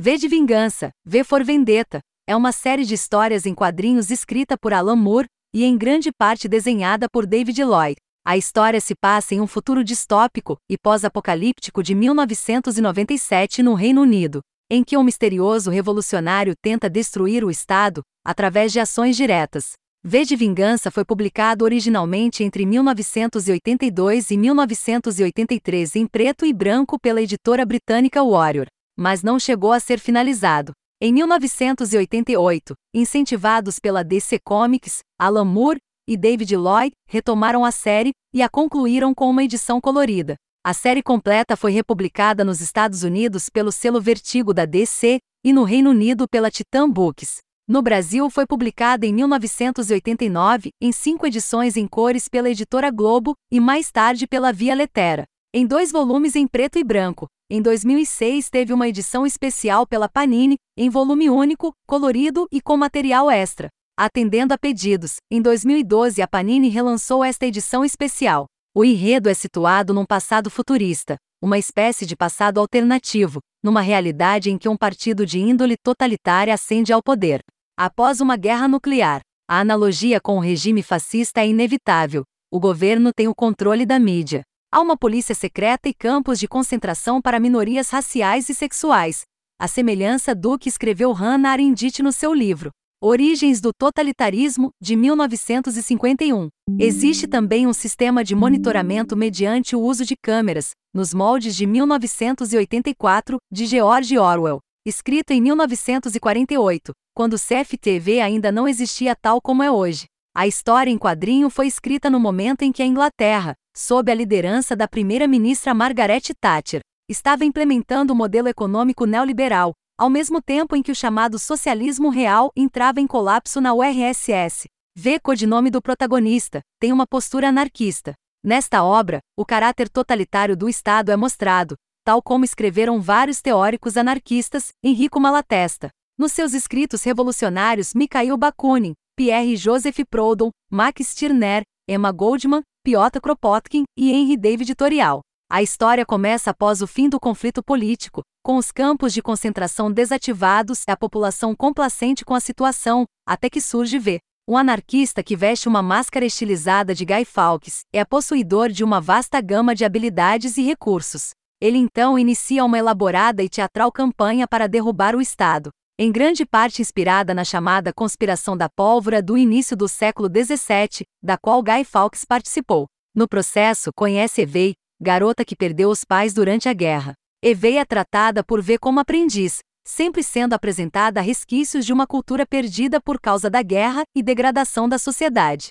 V de Vingança, V for Vendetta, é uma série de histórias em quadrinhos escrita por Alan Moore e em grande parte desenhada por David Lloyd. A história se passa em um futuro distópico e pós-apocalíptico de 1997 no Reino Unido, em que um misterioso revolucionário tenta destruir o Estado através de ações diretas. V de Vingança foi publicado originalmente entre 1982 e 1983 em preto e branco pela editora britânica Warrior mas não chegou a ser finalizado. Em 1988, incentivados pela DC Comics, Alan Moore e David Lloyd retomaram a série e a concluíram com uma edição colorida. A série completa foi republicada nos Estados Unidos pelo selo Vertigo da DC e no Reino Unido pela Titan Books. No Brasil foi publicada em 1989 em cinco edições em cores pela editora Globo e mais tarde pela Via Letera, em dois volumes em preto e branco, em 2006 teve uma edição especial pela Panini, em volume único, colorido e com material extra. Atendendo a pedidos, em 2012 a Panini relançou esta edição especial. O enredo é situado num passado futurista, uma espécie de passado alternativo, numa realidade em que um partido de índole totalitária ascende ao poder. Após uma guerra nuclear, a analogia com o regime fascista é inevitável. O governo tem o controle da mídia, Há uma polícia secreta e campos de concentração para minorias raciais e sexuais, a semelhança do que escreveu Hannah Arendt no seu livro Origens do Totalitarismo, de 1951. Existe também um sistema de monitoramento mediante o uso de câmeras, nos moldes de 1984, de George Orwell, escrito em 1948, quando o CFTV ainda não existia tal como é hoje. A história em quadrinho foi escrita no momento em que a Inglaterra, sob a liderança da primeira-ministra Margaret Thatcher, estava implementando o modelo econômico neoliberal, ao mesmo tempo em que o chamado socialismo real entrava em colapso na URSS. V codinome do protagonista, tem uma postura anarquista. Nesta obra, o caráter totalitário do Estado é mostrado, tal como escreveram vários teóricos anarquistas, Enrico Malatesta. Nos seus escritos revolucionários Mikhail Bakunin, Pierre Joseph Proudhon, Max Stirner, Emma Goldman, Piotr Kropotkin e Henry David Torial. A história começa após o fim do conflito político, com os campos de concentração desativados e a população complacente com a situação, até que surge V. Um anarquista que veste uma máscara estilizada de Guy Fawkes é possuidor de uma vasta gama de habilidades e recursos. Ele então inicia uma elaborada e teatral campanha para derrubar o Estado, em grande parte inspirada na chamada Conspiração da Pólvora do início do século XVII, da qual Guy Fawkes participou. No processo, conhece Evey, garota que perdeu os pais durante a guerra. Evey é tratada por V como aprendiz, sempre sendo apresentada a resquícios de uma cultura perdida por causa da guerra e degradação da sociedade.